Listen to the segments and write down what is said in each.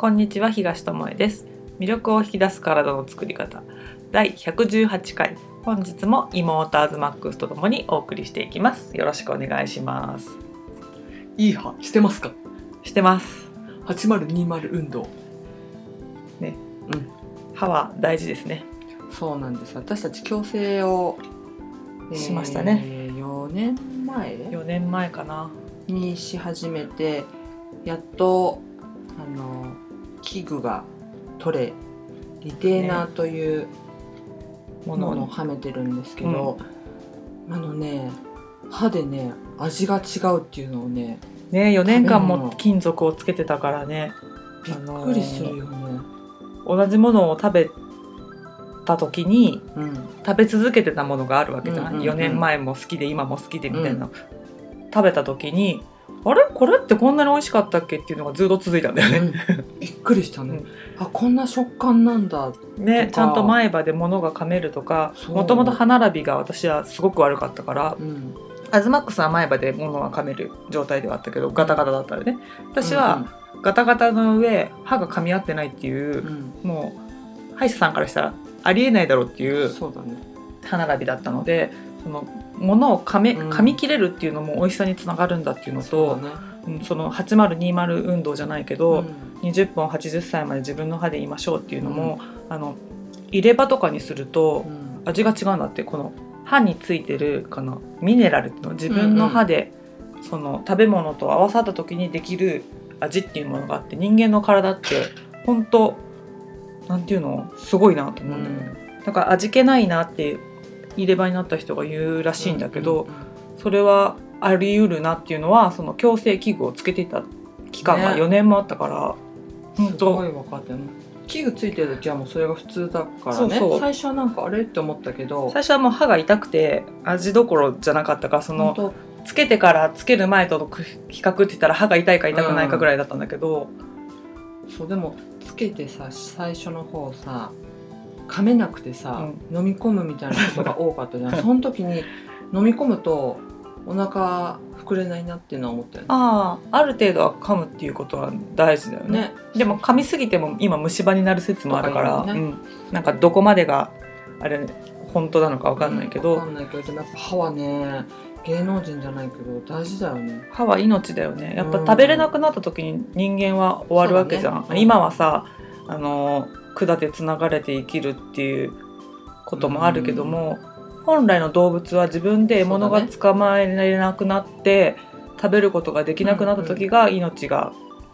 こんにちは東智恵です。魅力を引き出す体の作り方。第118回。本日もイモーターズマックスとともにお送りしていきます。よろしくお願いします。いい歯してますか？してます。8020運動。ね。うん。歯は大事ですね。そうなんです。私たち矯正を、しましたね。えー4年前？4年前かな。にし始めてやっとあの器具が取れリテーナーというものをもはめてるんですけど、あのね歯でね味が違うっていうのをねね4年間も金属をつけてたからねびっくりするよね、同じものを食べた時にうん。食べ続けてたものがあるわけじゃない、うんうんうん。4年前も好きで今も好きでみたいな、食べた時にあれ？これってこんなに美味しかったっけ？っていうのがずっと続いたんだよね。びっくりしたね、うん。あこんな食感なんだ。ねちゃんと前歯で物が噛めるとかもともと歯並びが私はすごく悪かったからうん。アズマックスは前歯で物が噛める状態ではあったけどガタガタだったらね。私はガタガタの上歯が噛み合ってないっていううん、うんもう歯医者さんからしたらありえないだろうっていう歯並びだったのでその物を噛めうん。噛み切れるっていうのも美味しさにつながるんだっていうのと、そうんその8020運動じゃないけど、うん20本80歳まで自分の歯で言いましょうっていうのも、あの入れ歯とかにするとうん。味が違うんだってこの歯についてるこのミネラルの自分の歯で、その食べ物と合わさった時にできる味っていうものがあって人間の体って本当なんていうのすごいなと思うんだよね。だから味気ないなって入れ歯になった人が言うらしいんだけど、それはあり得るなっていうのはその矯正器具をつけていた期間がね。4年もあったから、本すご当い分かったよね器具ついてる時はもうそれが普通だからね。そうそう。最初はなんかあれって思ったけど。最初はもう歯が痛くて味どころじゃなかったからそのつけてからつける前との比較って言ったら歯が痛いか痛くないかぐらいだったんだけど、そうでもつけてさ最初の方さ噛めなくてさ、飲み込むみたいなことが多かったじゃん。その時に飲み込むとお腹膨れないなっていうのは思ったよね。ああある程度は噛むっていうことは大事だよね。ね。でも噛みすぎても今虫歯になる説もあるから、とかいうん、なんかどこまでがあれ本当なのか分かんないけど、わかんないけどでもやっぱ歯はね芸能人じゃないけど大事だよね。歯は命だよね。やっぱうん。食べれなくなった時に人間は終わるわけじゃん、ね。今はさあの管でつながれて生きるっていうこともあるけども、本来の動物は自分で獲物が捕まえられなくなって、食べることができなくなった時が命が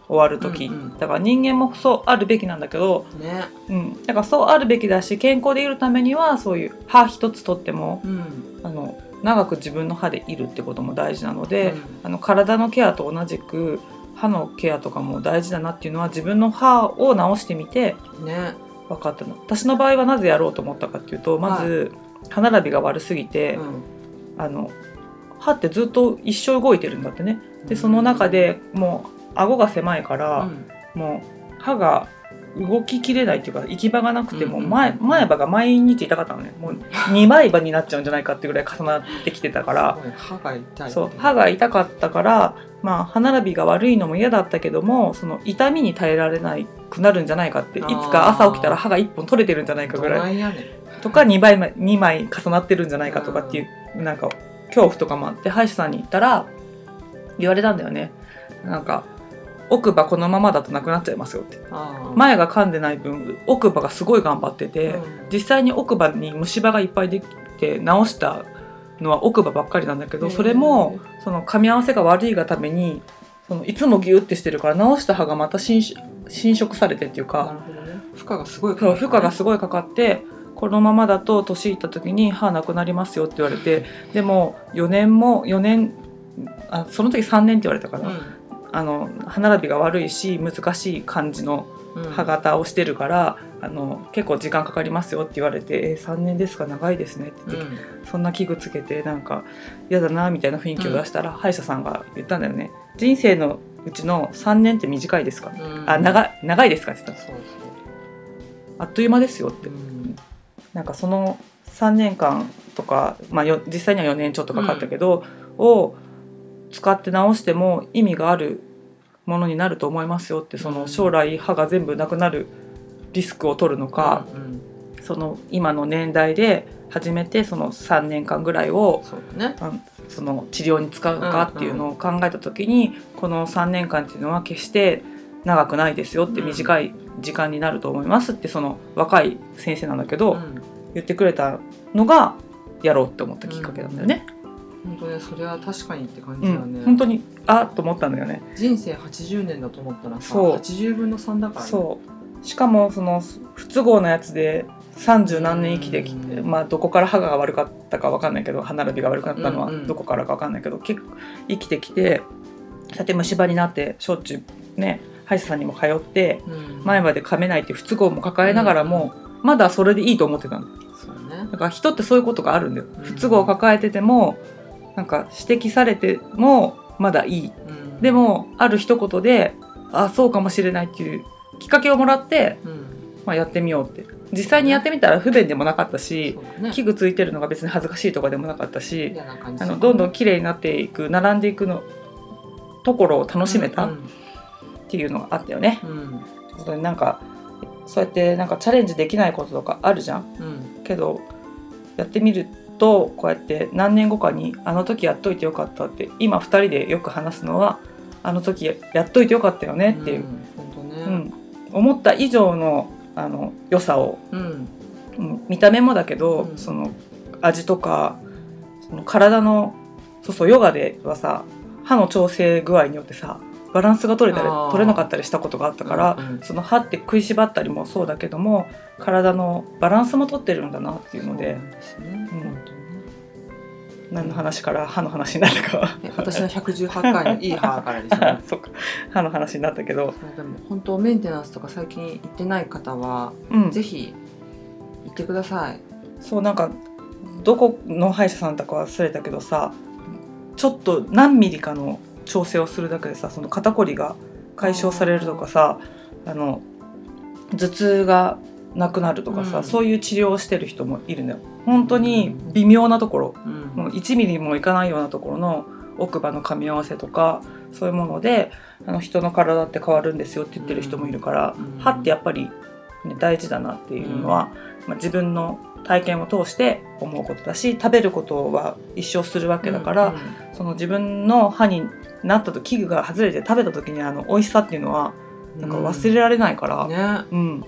終わる時、うんうん。だから人間もそうあるべきなんだけど、ね。うん、だからそうあるべきだし健康でいるためにはそういう歯一つ取ってもうん。あの長く自分の歯でいるってことも大事なので、うん。あの体のケアと同じく歯のケアとかも大事だなっていうのは自分の歯を直してみてね。分かったの。私の場合はなぜやろうと思ったかっていうとまず、歯並びが悪すぎて、うん。あの歯ってずっと一生動いてるんだってね。でその中でもう顎が狭いから、もう歯が動ききれないっていうか行き場がなくてもうんうん前前歯が毎日痛かったのね。もう2枚歯になっちゃうんじゃないかってぐらい重なってきてたから。歯が痛いそう歯が痛かったから、まあ、歯並びが悪いのも嫌だったけどもその痛みに耐えられなくなるんじゃないかっていつか朝起きたら歯が1本取れてるんじゃないかぐらいとか2枚ま2枚重なってるんじゃないかとかっていうなんか恐怖とかもあって歯医者さんに行ったら言われたんだよね。なんか奥歯このままだとなくなっちゃいますよって。前が噛んでない分奥歯がすごい頑張ってて、うん。実際に奥歯に虫歯がいっぱいできて直したのは奥歯ばっかりなんだけどそれもその噛み合わせが悪いがためにそのいつもギュってしてるから直した歯がまた侵侵食されてっていうなかね。負荷がすごいかそうかる負荷がすごいかかってこのままだと年いった時に歯なくなりますよって言われてでも4年も4年あその時3年って言われたから、あの歯並びが悪いし難しい感じのうん。歯型をしてるから、あの結構時間かかりますよって言われて「えー、3年ですか？長いですね」って言って、そんな器具つけてなんか嫌だなみたいな雰囲気を出したら、歯医者さんが言ったんだよね「人生のうちの3年って短いですか?」うん。あ長い長いですか?」って言ったの。そうあっという間ですよ」ってなんかその3年間とか、まあ、よ実際には4年ちょっとかかったけど、を使って直しても意味があるものになると思いますよってそうん。の将来歯が全部なくなるリスクを取るのか、うんその今の年代で初めてその3年間ぐらいをそね。あのその治療に使うのかっていうのを考えた時に、この3年間っていうのは決して長くないですよってうん短い時間になると思いますってその若い先生なんだけど、うん。言ってくれたのがやろうって思ったきっかけなんだよね。本当ねそれは確かにって感うんじだね、本当にあっと思ったんだよね。人生80年だと思ったらさそう。80分の3だからね。そう。しかもその不都合なやつで30何年生きてきて、うん。まあどこから歯が悪かったか分かんないけど歯並びが悪くなったのはうんうん。どこからか分かんないけど、結構生きてきてさて虫歯になってしょっちゅうね歯医者さんにも通ってうん。前歯で噛めないっていう不都合も抱えながらも、まだそれでいいと思ってたの。だから人ってそういうことがあるんだよ、うん。不都合を抱えててもなんか指摘されてもまだいい。うん。でもある一言であそうかもしれないっていうきっかけをもらってうん。まあ、やってみようって。実際にやってみたら不便でもなかったしね。器具ついてるのが別に恥ずかしいとかでもなかったしあのどんどん綺麗になっていく並んでいくのところを楽しめた。っうんていうのがあったよね。うん。それなんかそうやってなんかチャレンジできないこととかあるじゃん。うん。けどやってみるとこうやって何年後かに「あの時やっといてよかった」って今2人でよく話すのは「あの時やっといてよかったよね」っていう、ん本当ね。うん。思った以上のあの良さを。うん。うん。見た目もだけど、うん。その味とかその体のそうそうヨガではさ歯の調整具合によってさバランスが取れたり取れなかったりしたことがあったから、うんうん。その歯って食いしばったりもそうだけども体のバランスも取ってるんだなっていうので何の話から歯の話になったか私の118回のいい歯からですね。そっか。歯の話になったけど、でも本当メンテナンスとか最近行ってない方はうん、ぜひ行ってください。そうなんかどこの歯医者さんだか忘れたけどさちょっと何ミリかの調整をするだけでさその肩こりが解消されるとかさあの頭痛がなくなるとかさ、うん。そういう治療をしてる人もいるのよ。本当に微妙なところ。うん。もう1ミリもいかないようなところの奥歯の噛み合わせとかそういうものであの人の体って変わるんですよって言ってる人もいるから、うん。歯ってやっぱり、ね、大事だなっていうのは、まあ、自分の体験を通して思うことだし食べることは一生するわけだから、その自分の歯になったと器具が外れて食べた時にあの美味しさっていうのはなんか忘れられないから、ね。うん。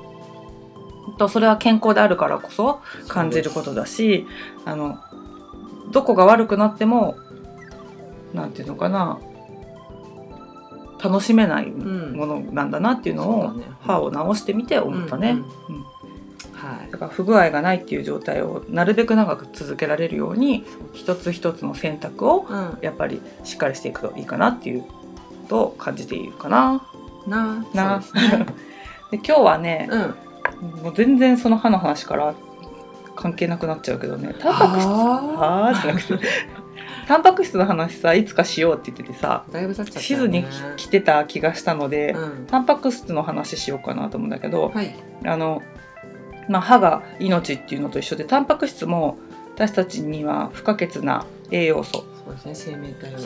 とそれは健康であるからこそ感じることだしあのどこが悪くなってもなんていうのかな楽しめないうん。ものなんだなっていうのを、そうだね。歯を直してみて思ったね、うん。うんはい。だから不具合がないっていう状態をなるべく長く続けられるように一つ一つの選択をうん。やっぱりしっかりしていくといいかなっていうとを感じているかな。ななですね。で今日はね、うん。もう全然その歯の話から関係なくなっちゃうけどねタンパク質ははーじゃなくて タンパク質の話さいつかしようって言っててさあだいぶ経っちゃったしずによね来てた気がしたので、うん。タンパク質の話しようかなと思うんだけど、はい。あの、まあ、歯が命っていうのと一緒でタンパク質も私たちには不可欠な栄養素。そうですね。生命体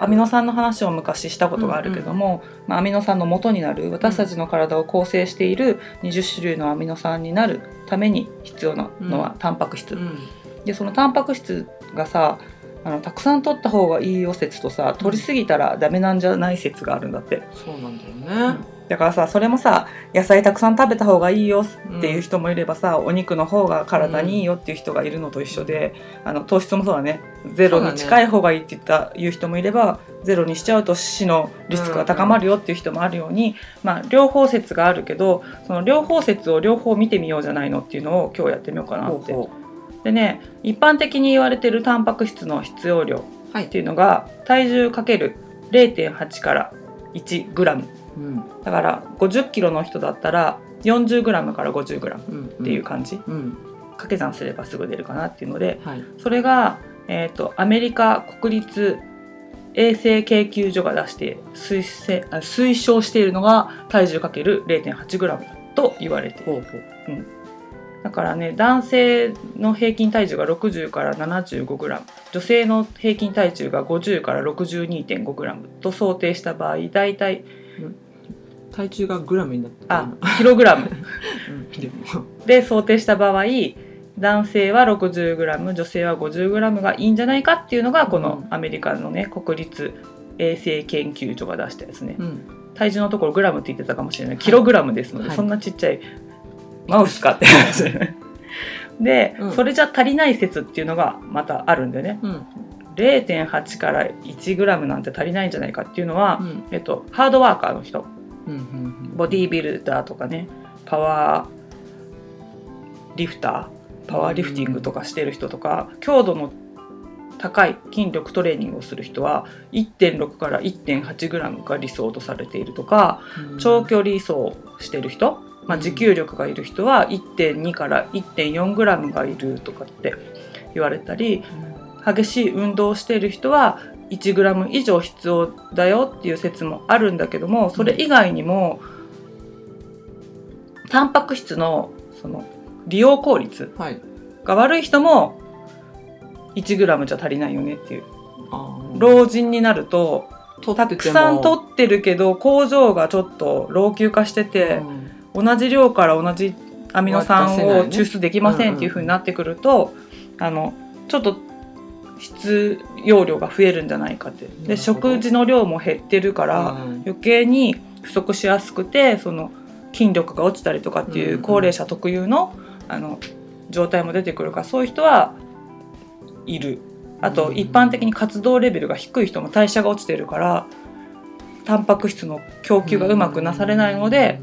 アミノ酸の話を昔したことがあるけども、まあ、アミノ酸の元になる私たちの体を構成している20種類のアミノ酸になるために必要なのはタンパク質、うん。でそのタンパク質がさあのたくさん取った方がいいよ説とさ取りすぎたらダメなんじゃない説があるんだって。そうなんだよねだからさそれもさ野菜たくさん食べた方がいいよっていう人もいればさ、お肉の方が体にいいよっていう人がいるのと一緒で、あの糖質もそうだね。ゼロに近い方がいいって言った、いう人もいればゼロにしちゃうと死のリスクが高まるよっていう人もあるように、まあ、両方説があるけどその両方説を両方見てみようじゃないのっていうのを今日やってみようかなって。ほうほでね一般的に言われてるタンパク質の必要量うはいっていうのが体重かける0.8から1グラムうん。だから50キロの人だったら40グラムから50グラムうんっていう感じ、うん。掛け算すればすぐ出るかなっていうのではい。それが、えー、とアメリカ国立衛生研究所が出して推推奨しているのが体重かける0.8グラムと言われている。ほうほう。だからね男性の平均体重が60から 75g 女性の平均体重が50から 62.5g と想定した場合大体体重がグラムになってる。あキログラム。うん。で想定した場合男性は 60g 女性は 50g がいいんじゃないかっていうのがこのアメリカのね国立衛生研究所が出したやつね。うん。体重のところグラムって言ってたかもしれない。キログラムですので、はい。そんなちっちゃいマウスかって話。で、うん。それじゃ足りない説っていうのがまたあるんだよね。うん0.8から1グラムなんて足りないんじゃないかっていうのは、うん。えっと、ハードワーカーの人。うんうんボディービルダーとかねパワーリフターパワーリフティングとかしてる人とか、強度の高い筋力トレーニングをする人は1.6から1.8グラムが理想とされているとか、うん。長距離走をしてる人、まあ、うん。持久力がいる人は1.2から1.4グラムがいるとかって言われたり激しい運動をしている人は1グラム以上必要だよっていう説もあるんだけどもそれ以外にもタンパク質のその利用効率はい。が悪い人も1グラムじゃ足りないよねっていう。老人になるとたくさん取ってるけど工場がちょっと老朽化してて、うん。同じ量から同じアミノ酸を抽出できませんっていう風になってくると、あのちょっと必要量が増えるんじゃないかって。で食事の量も減ってるから、うん。余計に不足しやすくてその筋力が落ちたりとかっていう高齢者特有の,、あの状態も出てくるからそういう人はいる。あとうん。一般的に活動レベルが低い人も代謝が落ちてるからタンパク質の供給がうまくなされないので、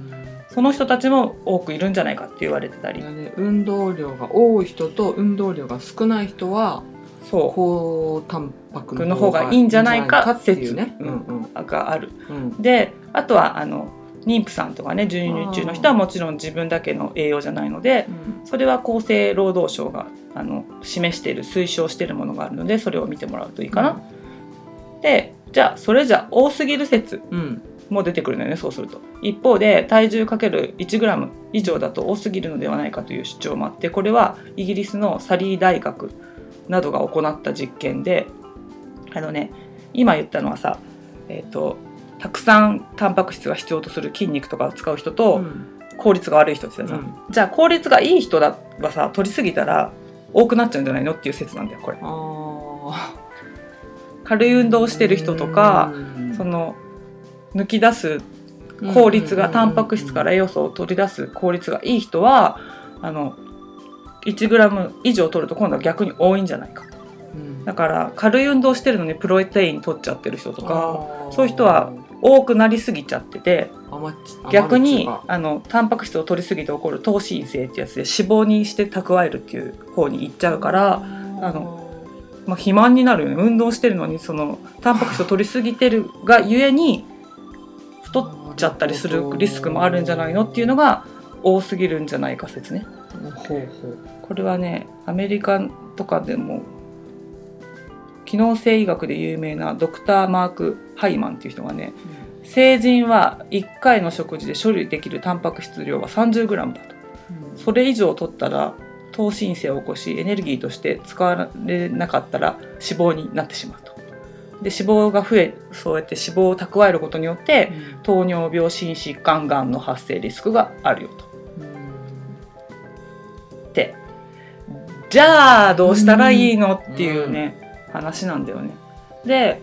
その人たちも多くいるんじゃないかって言われてたりうん。で運動量が多い人と運動量が少ない人はそ高タンパクの方がいいんじゃないかっていうね。説うんうん。うがある。うん。であとはあの妊婦さんとかね授乳中の人はもちろん自分だけの栄養じゃないのでそれは厚生労働省があの示している推奨しているものがあるのでそれを見てもらうといいかな。でじゃあそれじゃ多すぎる説うん。も出てくるのよねそうすると。一方で体重かける 1g 以上だと多すぎるのではないかという主張もあってこれはイギリスのサリー大学などが行った実験であのね今言ったのはさえっ、とたくさんタンパク質が必要とする筋肉とかを使う人と、うん。効率が悪い人って言ってたじゃん。うん。じゃあ効率がいい人だはさ取りすぎたら多くなっちゃうんじゃないのっていう説なんだよこれ。あ軽い運動をしてる人とかうん。その抜き出す効率がタンパク質から栄養素を取り出す効率がいい人はあの 1g 以上取ると今度は逆に多いんじゃないか。うん。だから軽い運動してるのにプロテイン取っちゃってる人とかそういう人は多くなりすぎちゃってて逆にあのタンパク質を取りすぎて起こる糖心性ってやつで脂肪にして蓄えるっていう方に行っちゃうから、あのまあ、肥満になるよね。運動してるのにそのタンパク質を取りすぎてるがゆえに太っちゃったりするリスクもあるんじゃないのっていうのが多すぎるんじゃないか説ね。ほうほう。これはねアメリカとかでも機能性医学で有名なドクター・マーク・ハイマンっていう人がね成人は1回の食事で処理できるタンパク質量は 30g だと。それ以上取ったら糖心性を起こしエネルギーとして使われなかったら脂肪になってしまうと。で脂肪が増えそうやって脂肪を蓄えることによって糖尿病心疾患がんの発生リスクがあるよと。って。じゃあどうしたらいいのっていうね、話なんだよね。で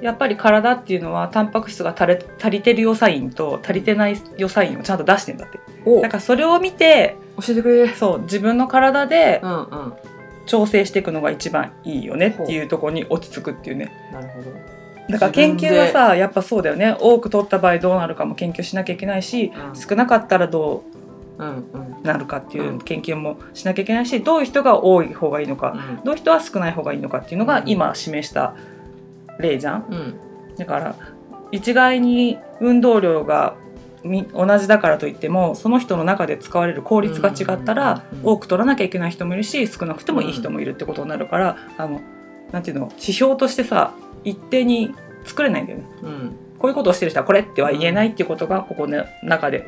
やっぱり体っていうのはタンパク質が足れ足りてる良サインと足りてない良サインをちゃんと出してんだって。お。だからそれを見て教えてくれ。そう自分の体で調整していくのが一番いいよねっていうところに落ち着くっていうね。なるほど。だから研究はさやっぱそうだよね。多く取った場合どうなるかも研究しなきゃいけないし、うん。少なかったらどうなるかっていううん。研究もしなきゃいけないしどういう人が多い方がいいのか、うん。どういう人は少ない方がいいのかっていうのがうん。今示した例じゃん。うん。だから一概に運動量がみ同じだからといってもその人の中で使われる効率が違ったら多く取らなきゃいけない人もいるし少なくてもいい人もいるってことになるからあのなんていうの指標としてさ一定に作れないんだよね。うん。こういうことをしてる人はこれっては言えないっていうことがここの中で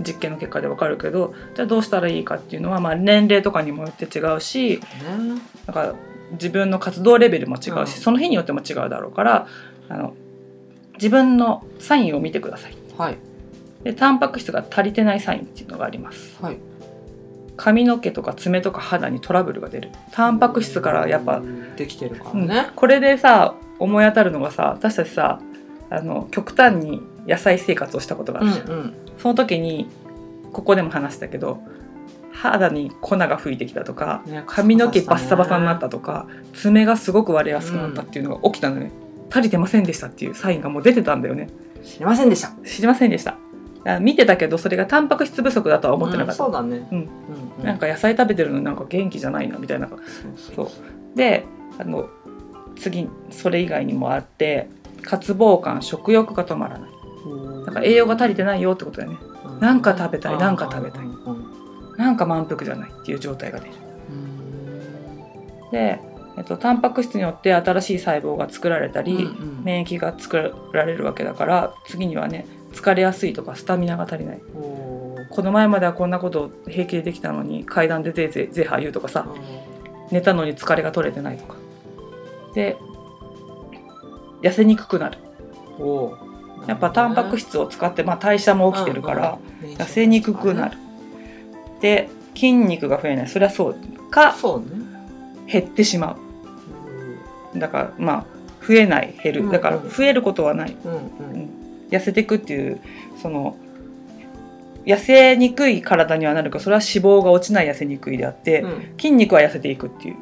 実験の結果でわかるけどじゃあどうしたらいいかっていうのは、まあ、年齢とかにもよって違うしね。なんか自分の活動レベルも違うし、うん。その日によっても違うだろうからあの自分のサインを見てください。はい。でタンパク質が足りてないサインっていうのがあります。はい。髪の毛とか爪とか肌にトラブルが出る。タンパク質からやっぱ、できてるからうんね、これでさ思い当たるのがさ私たちさあの極端に野菜生活をしたことがあうんるじゃん、うんその時にここでも話したけど肌に粉が吹いてきたとかね髪の毛バッサバサになったとか爪がすごく割れやすくなったっていうのが起きたのね、足りてませんでしたっていうサインがもう出てたんだよね。知りませんでした。知りませんでした。あ見てたけどそれがタンパク質不足だとは思ってなかった、うんそうだね。うん。うんうん。なんか野菜食べてるのになんか元気じゃないなみたいな。そう。であの次それ以外にもあって渇望感食欲が止まらないだから栄養が足りてないよってことだよね。うん。なんか食べたいなんか食べたい。なんか満腹じゃないっていう状態が出る。うん。で、えっと、タンパク質によって新しい細胞が作られたり、うんうん。免疫が作られるわけだから次にはね疲れやすいとかスタミナが足りない。この前まではこんなこと平気でできたのに階段でぜいぜいぜいは言うとかさ寝たのに疲れが取れてないとか。で痩せにくくなるやっぱタンパク質を使って、まあ、代謝も起きてるからうんうん。痩せにくくなる。で筋肉が増えない。それはそうかそうね。減ってしまう。だからまあ増えない減うんうん。るだから増えることはない。うんうん。痩せていくっていうその痩せにくい体にはなるかそれは脂肪が落ちない痩せにくいであって、うん。筋肉は痩せていくっていう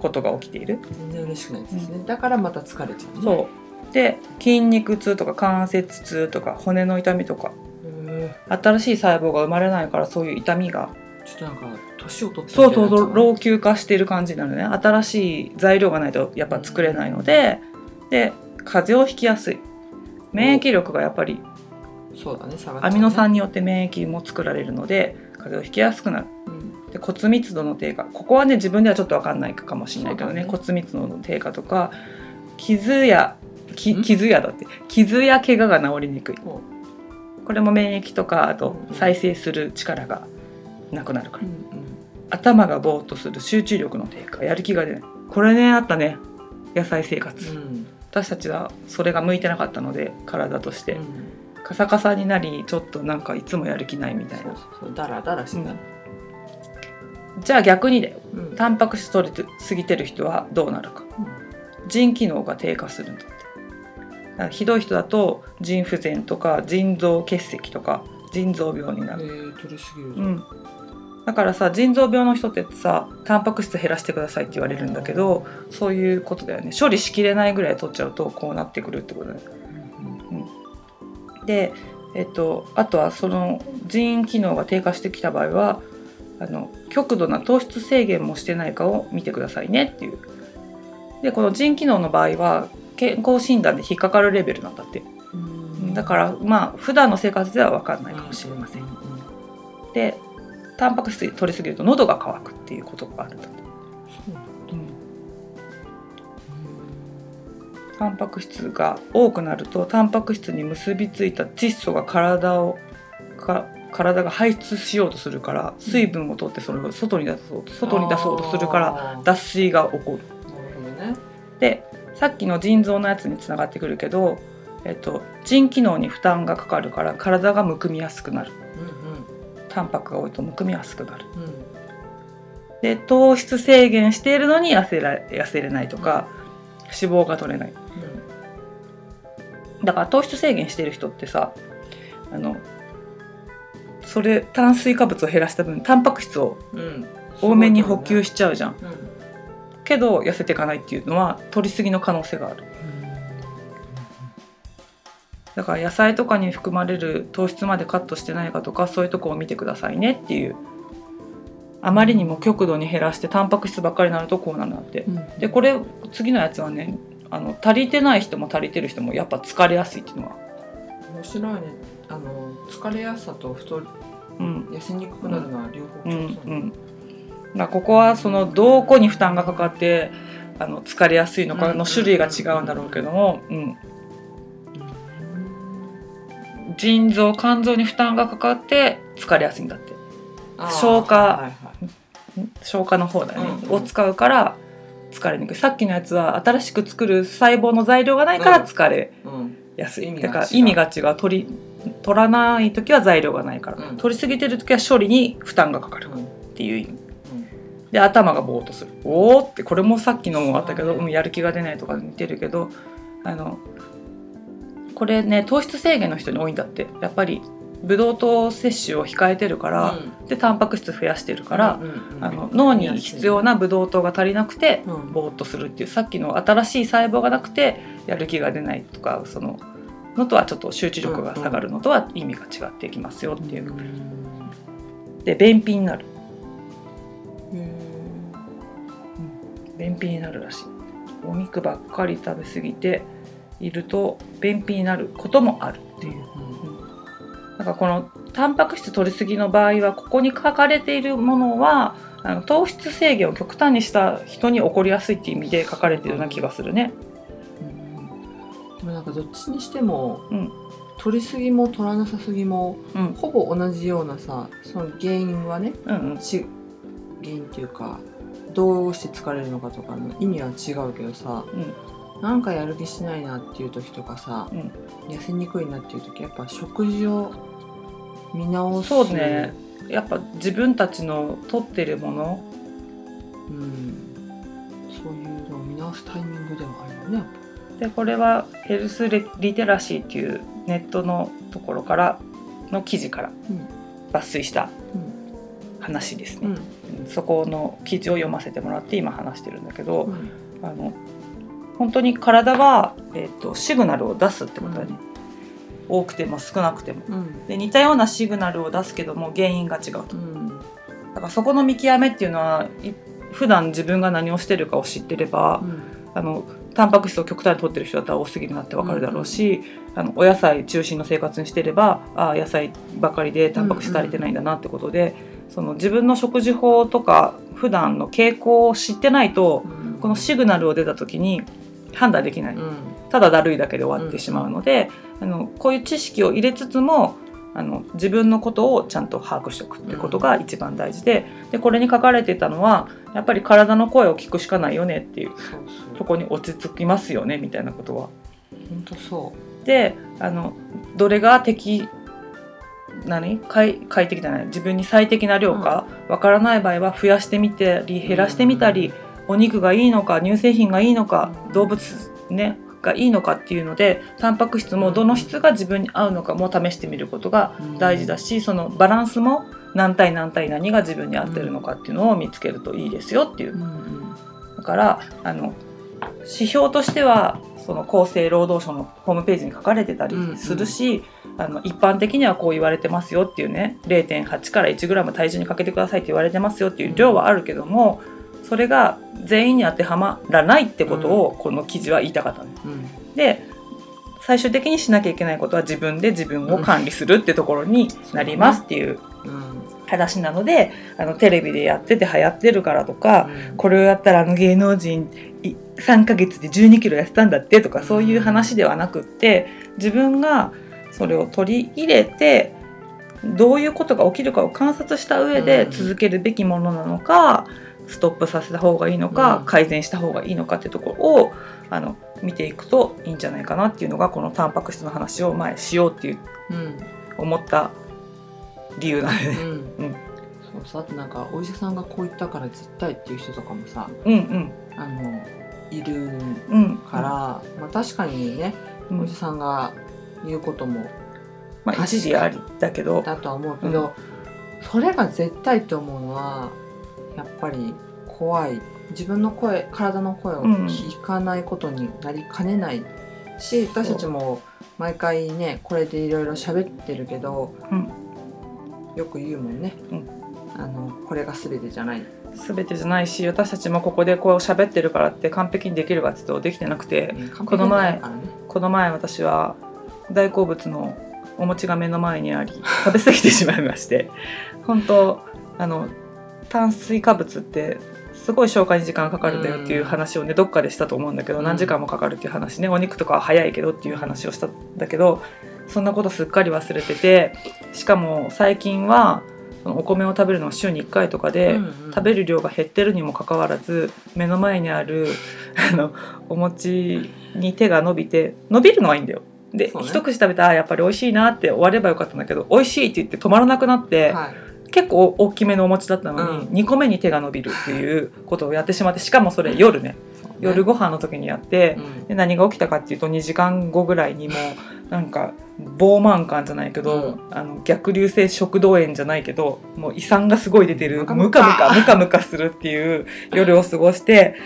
ことが起きている。全然嬉しくないですね。だからまた疲れちゃうね。そうで筋肉痛とか関節痛とか骨の痛みとか。へ新しい細胞が生まれないからそういう痛みが。ーちょっとなんか年を取ってそうそうそう老老朽化してる感じになるね。新しい材料がないとやっぱ作れないのでで風邪をひきやすい。免疫力がやっぱりそうだね下がっアミノ酸によって免疫も作られるので風邪をひきやすくなる。うん。で骨密度の低下。ここはね自分ではちょっと分かんないかもしれないけどねね。骨密度の低下とか傷やきん傷やだって。傷や怪我が治りにくい。ほこれも免疫とかあとうん。再生する力がなくなるから、うん頭がぼーっとする集中力の低下やる気が出ない。これねあったね。野菜生活、うん。私たちはそれが向いてなかったので体として、うん。カサカサになりちょっとなんかいつもやる気ないみたいな。そうそうそう。だらだらしてた。じゃあ逆にだよ。うん。タンパク質取れてすぎてる人はどうなるか。腎機能が低下するんだひどい人だと腎不全とか腎臓結石とか腎臓病になえる、ー取りすぎるうん、だからさ腎臓病の人ってさタンパク質減らしてくださいって言われるんだけどそういうことだよね。処理しきれないぐらい取っちゃうとこうなってくるってことだよで、えっと、あとはその腎機能が低下してきた場合はあの極度な糖質制限もしてないかを見てくださいねっていう。でこの腎機能の場合は健康診断で引っかかるレベルなんだって。うん。だからまあ普段の生活では分かんないかもしれません。でタンパク質取りすぎると喉が渇くっていうことがあるんだタンパク質が多くなるとタンパク質に結びついた窒素が体をか体が排出しようとするから水分を取ってそれを外に出そうと外に出そうとするから脱水が起こる。さっきの腎臓のやつにつながってくるけど、えっと、腎機能に負担がかかるから体がむくみやすくなる。タンパクが多いとむくみやすくなる。うん。うんで糖質制限しているのに痩せら痩せれないとか脂肪が取れない。だから糖質制限してる人ってさあのそれ炭水化物を減らした分タンパク質をうん。うん多めに補給しちゃうじゃん、うんけど痩せていかないっていうのは取りすぎの可能性がある。だから野菜とかに含まれる糖質までカットしてないかとかそういうとこを見てくださいねっていう。あまりにも極度に減らしてタンパク質ばっかりになるとこうなるなって。うん。でこれ次のやつはねあの足りてない人も足りてる人もやっぱ疲れやすいっていうのは、面白いね。あの疲れやすさと太りうん。痩せにくくなるのは両方うん共通うん、だここはそのどこに負担がかかってあの疲れやすいのかの種類が違うんだろうけども、うん、腎臓肝臓に負担がかかって疲れやすいんだって。消化はいはい消化の方だよね、うんを使うから疲れにくい。さっきのやつは新しく作る細胞の材料がないから疲れうん。やすい、意味が違う。だから意味が違う。取り取らない時は材料がないから、うん。取りすぎてる時は処理に負担がかかるうんっていう意味で頭がぼーっとする。おおってこれもさっきのもあったけど、そうやる気が出ないとか似てるけどあのこれね糖質制限の人に多いんだって。やっぱりブドウ糖摂取を控えてるから、でタンパク質増やしてるから、あの脳に必要なブドウ糖が足りなくてうん。ぼーっとするっていう。さっきの新しい細胞がなくてやる気が出ないとかそののとはちょっと集中力が下がるのとは意味が違ってきますよっていう。で便秘になる便秘になるらしい。お肉ばっかり食べ過ぎていると便秘になることもあるっていう。なんかこのタンパク質取りすぎの場合はここに書かれているものはあの糖質制限を極端にした人に起こりやすいっていう意味で書かれてるような気がするね。でもなんかどっちにしても、うん。取りすぎも取らなさすぎもうん。ほぼ同じようなさその原因はねうんうん。し原因っていうかどうして疲れるのかとかの意味は違うけどさうんなんかやる気しないなっていう時とかさ、うん。痩せにくいなっていう時やっぱ食事を見直す。そうね。やっぱ自分たちの取ってるもの。うん。そういうのを見直すタイミングでもあるよねやっでこれはヘルスレリテラシーっていうネットのところからの記事から抜粋したぱ話ですね、うんうんそこの記事を読ませてもらって今話してるんだけど、うん。あの本当に体は、えー、とシグナルを出すってことだね、多くても少なくても。うん。で似たようなシグナルを出すけども原因が違うと。うん。だからそこの見極めっていうのはい普段自分が何をしてるかを知ってれば、あのタンパク質を極端に取ってる人だったら多すぎるなってわかるだろうし、あのお野菜中心の生活にしてればあ野菜ばかりでタンパク質足りてないんだなってことで、その自分の食事法とか普段の傾向を知ってないとうん。このシグナルを出た時に判断できない、うん。ただだるいだけで終わってしまうので、あのこういう知識を入れつつもあの自分のことをちゃんと把握しておくってことが一番大事ででこれに書かれてたのはやっぱり体の声を聞くしかないよねっていうそこに落ち着きますよねみたいなことは。本当そであのどれが適何？快快適じゃない？自分に最適な量か？わからない場合は増やしてみたり減らしてみたり、お肉がいいのか乳製品がいいのか、うん。動物ねがいいのかっていうのでタンパク質もどの質が自分に合うのかも試してみることがう大事だし、そのバランスも何対何対何が自分に合ってるのかっていうのを見つけるといいですよっていう。うんうん。だからあの指標としてはその厚生労働省のホームページに書かれてたりするし、あの一般的にはこう言われてますよっていうね0.8から 1g 体重にかけてくださいって言われてますよっていう量はあるけども、それが全員に当てはまらないってことをこの記事は言いたかったの、うん。で最終的にしなきゃいけないことは自分で自分を管理するってところになりますっていううん。話なのであのテレビでやってて流行ってるからとか、これをやったらあの芸能人い3ヶ月で1 2キロ痩せたんだってとかそういう話ではなくって自分がそれを取り入れてどういうことが起きるかを観察した上でうん。続けるべきものなのか、ストップさせた方がいいのか、うん。改善した方がいいのかっていうところをあの見ていくといいんじゃないかなっていうのがこのタンパク質の話を前しようっていううん。思った理由なんでね。うん。うん。そうそうあとなんかお医者さんがこう言ったから絶対っていう人とかもさうんうん。あのいるうん。から、まあ確かにね、うん。お医者さんが言うこともまあ一理ありだけど。だとは思うけど、それが絶対って思うのはやっぱり怖い。自分の声体の声を聞かないことになりかねないし、私たちも毎回ねこれでいろいろ喋ってるけど、うん。よく言うもんね、うん。あのこれが全てじゃない。全てじゃないし私たちもここでこう喋ってるからって完璧にできるかっていうとできてなくてこの前この前私は大好物のお餅が目の前にあり食べ過ぎてしまいまして 本当あの炭水化物ってすごい消化に時間かかるんだよっていう話をねどっかでしたと思うんだけどうん。何時間もかかるっていう話ね。お肉とかは早いけどっていう話をしたんだけどそんなことすっかり忘れててしかも最近はお米を食べるのは週に1回とかで、食べる量が減ってるにもかかわらず目の前にあるあのお餅に手が伸びて伸びるのはいいんだよ。で、ね。一口食べたらあやっぱり美味しいなって終わればよかったんだけど美味しいって言って止まらなくなって、はい。結構大きめのお餅だったのに、うん。2個目に手が伸びるっていうことをやってしまってしかもそれ夜ね。ね。夜ご飯の時にやってう、ん。で何が起きたかっていうと2時間後ぐらいにもうなんか膨満感じゃないけど、うん。あの逆流性食道炎じゃないけどもう胃酸がすごい出てるムカムカムカムカするっていう夜を過ごして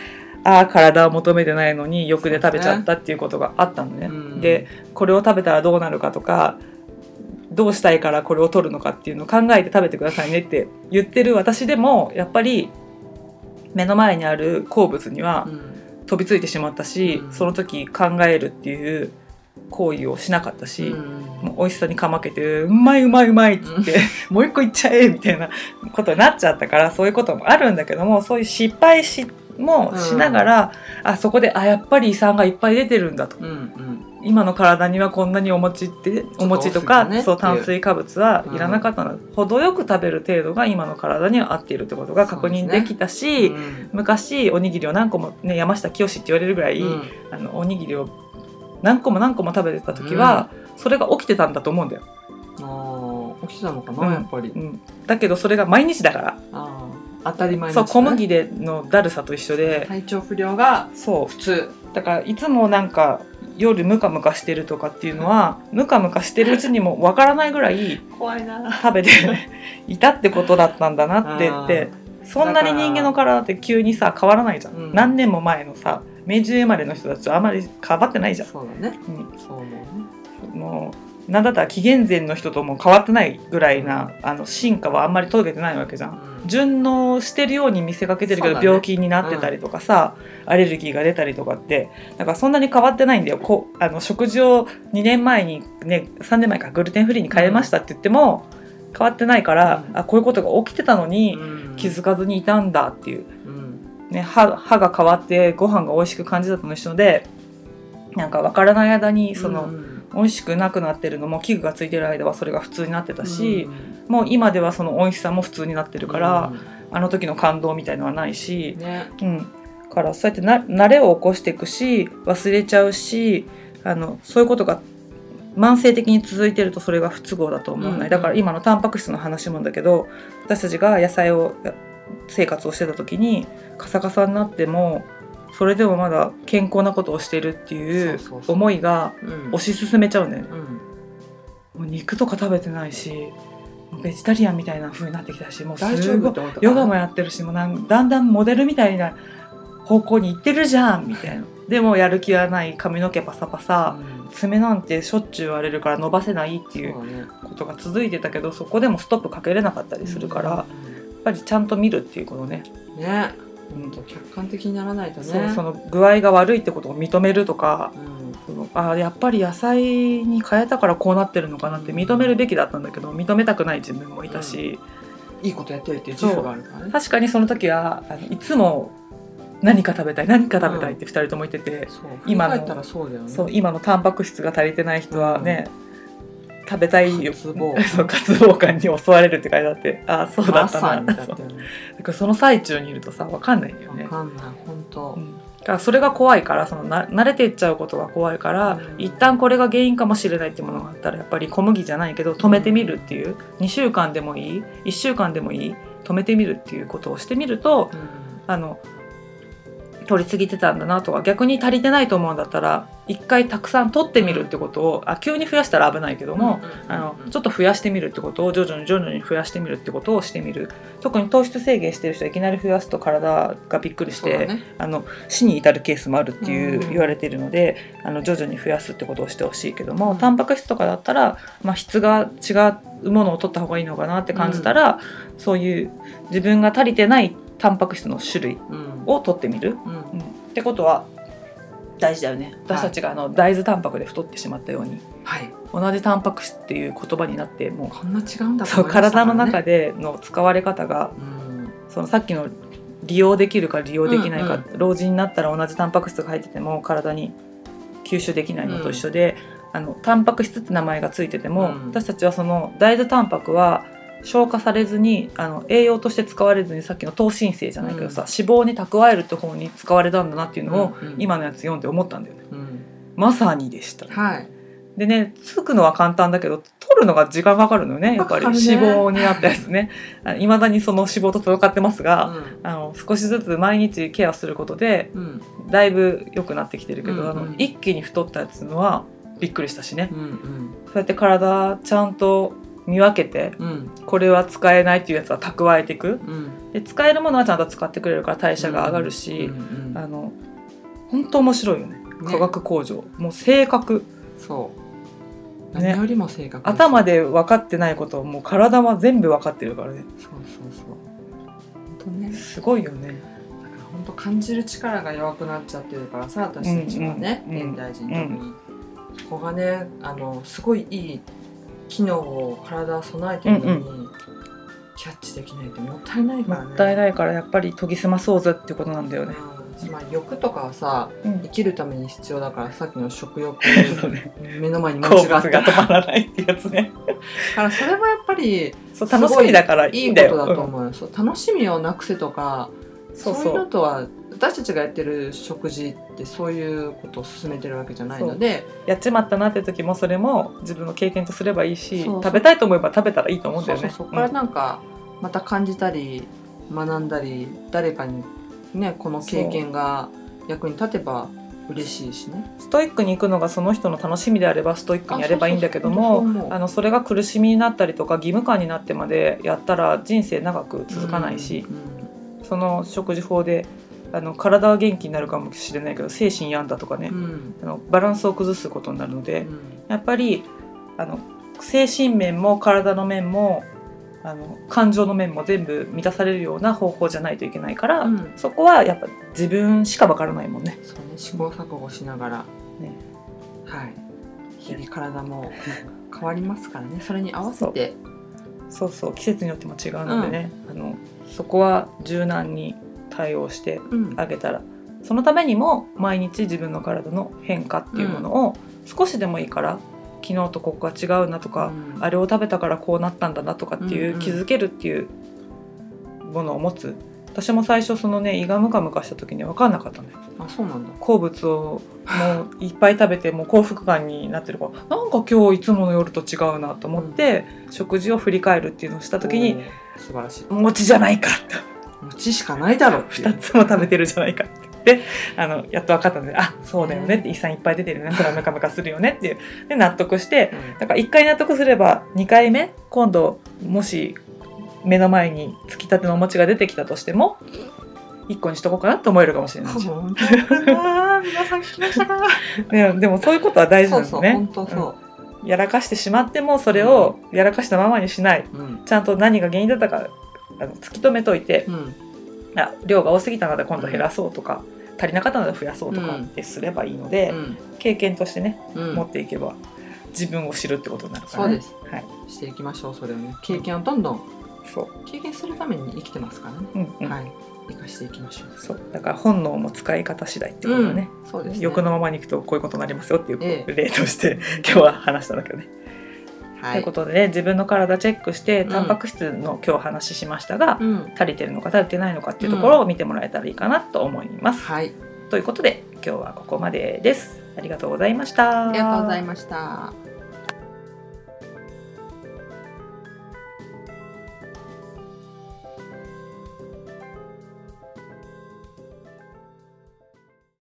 ああ体を求めてないのに欲で食べちゃったっていうことがあったのね。うん。でこれを食べたらどうなるかとかどうしたいからこれを取るのかっていうのを考えて食べてくださいねって言ってる私でもやっぱり目の前にある好物にはうん。飛びついてしまったし、うん。その時考えるっていう行為をしなかったし、うん。もう美味しさにかまけて「うまいうまいうまい」っつって、もう一個いっちゃえみたいなことになっちゃったからそういうこともあるんだけどもそういう失敗しもしながら、あそこであやっぱり胃酸がいっぱい出てるんだと。うんうん。今の体にはこんなにお餅ってお餅とか、ねそう炭水化物はいらなかったの、程よく食べる程度が今の体には合っているってことが確認できたし、うん。昔おにぎりを何個も、ね、山下清って言われるぐらい、うん。あのおにぎりを何個も何個も食べてた時は、それが起きてたんだと思うんだよ、ああ起きてたのかな、うんやっぱり。うん、だけどそれが毎日だから、ああ当たり前そう小麦でのだるさと一緒で、体調不良がそう。普通だからいつもなんか夜ムカムカしてるとかっていうのはムカムカしてるうちにもわからないぐらい怖いな。食べて いたってことだったんだなって言ってそんなに人間の体って急にさ変わらないじゃん、うん。何年も前のさ明治生まれの人たちとあまり変わってないじゃん、そうだね。うん。そうね。もうなんだったら紀元前の人とも変わってないぐらいなあの進化はあんまり遂げてないわけじゃん。うん。順応してるように見せかけてるけど、病気になってたりとかさ、アレルギーが出たりとかってだからそんなに変わってないんだよ。こうあの食事を2年前にね3年前かグルテンフリーに変えましたって言っても、変わってないから、うん。あこういうことが起きてたのにうん。気づかずにいたんだっていう、うん。ね、歯歯が変わってご飯が美味しく感じたのと一緒でなんか分からない間にその、うん美味しくなくなってるのも器具がついてる間はそれが普通になってたしう、ん。もう今ではその美味しさも普通になってるから。うあの時の感動みたいのはないしん、ね。うん、からそうやってな慣れを起こしていくし忘れちゃうしあのそういうことが慢性的に続いてるとそれが不都合だと思わない、うん。だから今のタンパク質の話もだけど私たちが野菜を生活をしてた時にカサカサになってもそれでもまだ健康なことをしてるっていう思いがうん。推し進めちゃうんだよね。うん。もう肉とか食べてないしベジタリアンみたいな風になってきたしもう大丈すごヨガもやってるしもうなんだんだんモデルみたいな方向に行ってるじゃんみたいな。でもやる気はない髪の毛パサパサうん。爪なんてしょっちゅう割れるから伸ばせないっていうことが続いてたけどそこでもストップかけれなかったりするから、やっぱりちゃんと見るっていうことね、うんねうんほんと客観的にならないとね。そうその具合が悪いってことを認めるとかうん。そのあやっぱり野菜に変えたからこうなってるのかなって認めるべきだったんだけど認めたくない自分もいたし、いいことやってるっていう。自負があるからね。確かにその時はあのいつも何か食べたい何か食べたいって2人とも言ってて、そう。今のそうだよね。今のタンパク質が足りてない人はね、食べたいよ渇望 そう渇望感に襲われるって書いてあって。ああそうだったな。まだからその最中にいるとさ分かんないんだよね。わ。かんない本当。うん。だからそれが怖いからそのな慣れていっちゃうことが怖いから、うん。一旦これが原因かもしれないってものがあったらやっぱり小麦じゃないけど止めてみるっていう。2週間でもいい？1週間でもいい？止めてみるっていうことをしてみるとうん。あの取りすぎてたんだなとか逆に足りてないと思うんだったら一回たくさん取ってみるってことをあ急に増やしたら危ないけども、あのちょっと増やしてみるってことを徐々に徐々に増やしてみるってことをしてみる。特に糖質制限してる人はいきなり増やすと体がびっくりして、ね。あの死に至るケースもあるっていううん言われているので、あの徐々に増やすってことをしてほしいけども、うん。タンパク質とかだったら、まあ、質が違うものを取った方がいいのかなって感じたら、そういう自分が足りてないタンパク質の種類うん。を取ってみる、うん。うん。ってことは大事だよね。私たちがあの大豆タンパクで太ってしまったようにはい。同じタンパク質っていう言葉になってもこんな違うんだうそう体の中ででの使われ方がうん。そのさっきの利用できるか利用できないか、うん老人になったら同じタンパク質が入ってても体に吸収できないのと一緒で、あのタンパク質って名前がついてても、うん。私たちはその大豆タンパクは消化されずにあの栄養として使われずにさっきの糖新生じゃないけどさ、うん。脂肪に蓄えるって方に使われたんだなっていうのを、うんうん。今のやつ読んで思ったんだよね。うん。まさにでした。はい。でねつくのは簡単だけど取るのが時間かかるのよねやっぱり。脂肪になったやつね。いまだにその脂肪と戦ってますが、うん。あの少しずつ毎日ケアすることでうん。だいぶ良くなってきてるけど、うんうん。あの一気に太ったやつのはびっくりしたしね。うんうん。そうやって体ちゃんと見分けてうん。これは使えないっていうやつは蓄えていく。うん。で使えるものはちゃんと使ってくれるから代謝が上がるし、うんうんあの本当面白いよね。ね。科学工場、もう性格。そう。ね。何よりも正確頭でで分かってないことをもう体は全部分かってるからね。そうそうそう。本当ね。すごいよね。だから本当感じる力が弱くなっちゃってるからさ私たちはね、うんうん。現代人特に、そこがねあのすごいいい機能を体は備えてるのに、うんキャッチできないってもったいないからね。もったいないからやっぱり研ぎ澄まそうぜってことなんだよね、うん。まあ、欲とかはさうん。生きるために必要だからさっきの食欲目の前に好文字があった。物が止まらないってやつね。からそれもやっぱりそう楽しみだからいいいこいんだよとだと思うよ、そう楽しみをなくせとかうんそう。うそううのとは私たちがやってる食事ってそういうことを進めてるわけじゃないので。やっちまったなって時もそれも自分の経験とすればいいし食べたいと思えば食べたらいいと思うんだよね。そこからなんかまた感じたり学んだり誰かにねこの経験が役に立てば嬉しいしね。ストイックに行くのがその人の楽しみであればストイックにやればいいんだけどもあのそれが苦しみになったりとか義務感になってまでやったら人生長く続かないし、うん。その食事法であの体は元気になるかもしれないけど精神病んだとかね、うん。あのバランスを崩すことになるので、うん。やっぱりあの精神面も体の面もあの感情の面も全部満たされるような方法じゃないといけないから、うん。そこはやっぱ自分しかわからないもんね。そうね試行錯誤しながら、ね。はい。日々体も変わりますからね。それに合わせて。そう。そう季節によっても違うのでね、あのそこは柔軟に対応してうん。あげたらそのためにも毎日自分の体の変化っていうものを少しでもいいから昨日とここが違うなとか、うん。あれを食べたからこうなったんだなとかっていう、うんうん。気づけるっていうものを持つ。私も最初そのね胃がムカムカした時に分かんなかったのよ。あそうなんだ。好物をもういっぱい食べてもう幸福感になってるからなんか今日いつもの夜と違うなと思って、食事を振り返るっていうのをした時に素晴らしい。餅じゃないかって餅しかないだろう2つも食べてるじゃないかって。あのやっと分かったのであそうだよねって胃酸いっぱい出てるよね。それはムカムカするよねっていう。で納得してうん。だから1回納得すれば2回目今度もし目の前につきたてのお餅が出てきたとしても1個にしとこうかなと思えるかもしれないし。皆さん聞きました。か ででもそういうことは大事なそうんですね。そう本当そう。ん。やらかしてしまってもそれをやらかしたままにしない、ううん。ちゃんと何が原因だったかあの突き止めといて、うん。あ量が多すぎたので今度減らそうとか、足りなかったので増やそうとかうんってすればいいので、うん。経験としてねうん。持っていけば自分を知るってことになるからね。そうです。はい、していきましょうそれをね。経験をどんどんそう、経験するために生きてますからね、うんうん。はい。生かしていきましょう。そう。だから本能も使い方次第ってことだね、うんそうですね。欲のままにいくとこういうことになりますよっていうええ。例として今日は話したんだけどね。というはいことでね自分の体チェックしてうんタンパク質の今日話しましたが、うん足りてるのか足りてないのかっていうところを見てもらえたらいいかなと思います。はいということで今日はここまでです。ありがとうございました。ありがとうございました